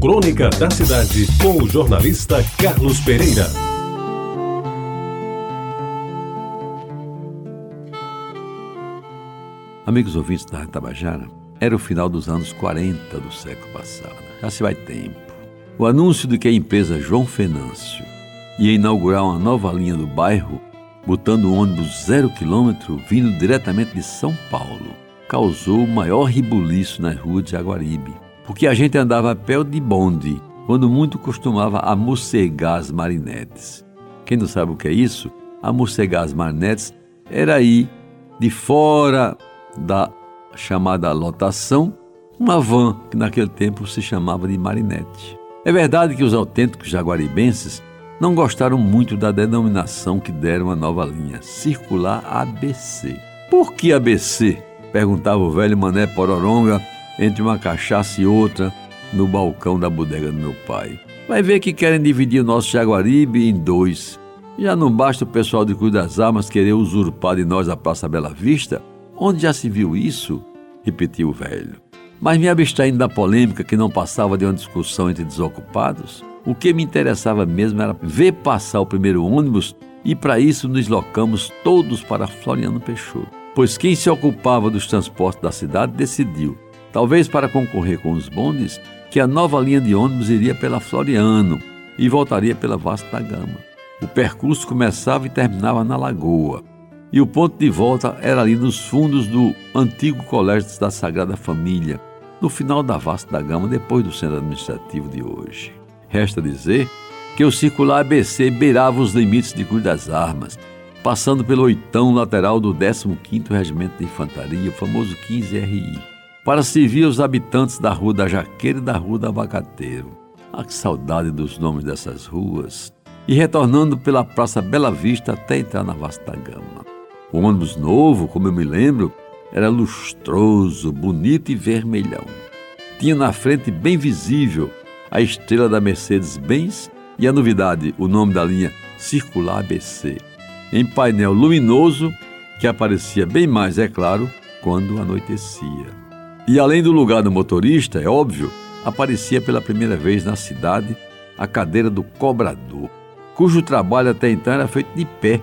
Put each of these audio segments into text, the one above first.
Crônica da Cidade, com o jornalista Carlos Pereira. Amigos ouvintes da Tabajara, era o final dos anos 40 do século passado. Já se vai tempo. O anúncio de que a empresa João Fenâncio ia inaugurar uma nova linha do bairro, botando um ônibus zero quilômetro vindo diretamente de São Paulo, causou o maior ribuliço nas ruas de Jaguaribe porque a gente andava a pé de bonde, quando muito costumava a morcegar as marinetes. Quem não sabe o que é isso? A morcegar as marinetes era aí, de fora da chamada lotação, uma van que naquele tempo se chamava de marinete. É verdade que os autênticos jaguaribenses não gostaram muito da denominação que deram à nova linha, Circular ABC. Por que ABC? perguntava o velho Mané Pororonga entre uma cachaça e outra no balcão da bodega do meu pai. Vai ver que querem dividir o nosso Jaguaribe em dois. Já não basta o pessoal de Cruz das Armas querer usurpar de nós a Praça Bela Vista? Onde já se viu isso? repetiu o velho. Mas me abstraindo da polêmica que não passava de uma discussão entre desocupados, o que me interessava mesmo era ver passar o primeiro ônibus e para isso nos locamos todos para Floriano Peixoto. Pois quem se ocupava dos transportes da cidade decidiu talvez para concorrer com os bondes, que a nova linha de ônibus iria pela Floriano e voltaria pela Vasta Gama. O percurso começava e terminava na Lagoa, e o ponto de volta era ali nos fundos do antigo Colégio da Sagrada Família, no final da Vasta Gama, depois do centro administrativo de hoje. Resta dizer que o circular ABC beirava os limites de Cruz das Armas, passando pelo oitão lateral do 15º Regimento de Infantaria, o famoso 15RI para servir os habitantes da Rua da Jaqueira e da Rua do Abacateiro. Ah, que saudade dos nomes dessas ruas! E retornando pela Praça Bela Vista até entrar na Vasta Gama. O ônibus novo, como eu me lembro, era lustroso, bonito e vermelhão. Tinha na frente bem visível a estrela da Mercedes-Benz e a novidade, o nome da linha Circular ABC, em painel luminoso que aparecia bem mais, é claro, quando anoitecia. E além do lugar do motorista, é óbvio, aparecia pela primeira vez na cidade a cadeira do cobrador, cujo trabalho até então era feito de pé,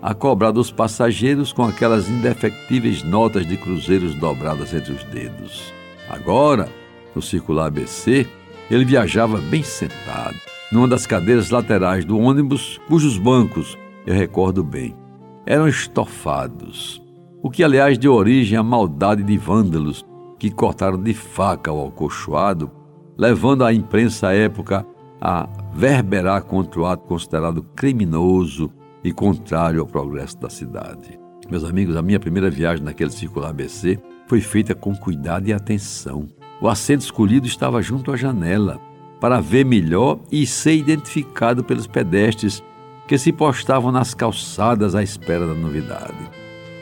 a cobrar dos passageiros com aquelas indefectíveis notas de cruzeiros dobradas entre os dedos. Agora, no circular ABC, ele viajava bem sentado, numa das cadeiras laterais do ônibus, cujos bancos, eu recordo bem, eram estofados, o que aliás deu origem à maldade de vândalos que cortaram de faca o alcochoado, levando a imprensa à época a verberar contra o ato considerado criminoso e contrário ao progresso da cidade. Meus amigos, a minha primeira viagem naquele circular ABC foi feita com cuidado e atenção. O assento escolhido estava junto à janela, para ver melhor e ser identificado pelos pedestres que se postavam nas calçadas à espera da novidade.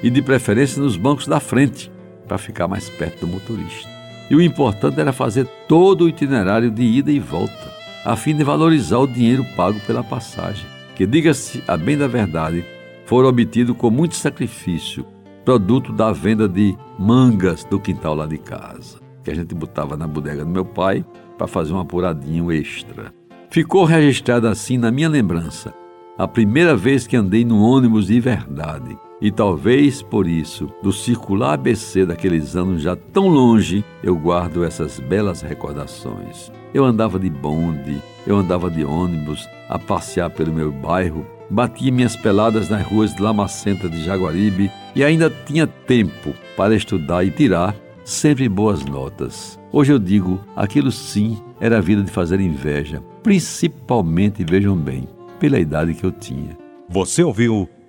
E de preferência nos bancos da frente, para ficar mais perto do motorista. E o importante era fazer todo o itinerário de ida e volta, a fim de valorizar o dinheiro pago pela passagem, que, diga-se a bem da verdade, foram obtidos com muito sacrifício, produto da venda de mangas do quintal lá de casa, que a gente botava na bodega do meu pai para fazer um apuradinho extra. Ficou registrado assim na minha lembrança a primeira vez que andei num ônibus de verdade, e talvez por isso, do circular ABC daqueles anos já tão longe, eu guardo essas belas recordações. Eu andava de bonde, eu andava de ônibus, a passear pelo meu bairro, batia minhas peladas nas ruas de Lamacenta de Jaguaribe e ainda tinha tempo para estudar e tirar sempre boas notas. Hoje eu digo, aquilo sim era a vida de fazer inveja, principalmente, vejam bem, pela idade que eu tinha. Você ouviu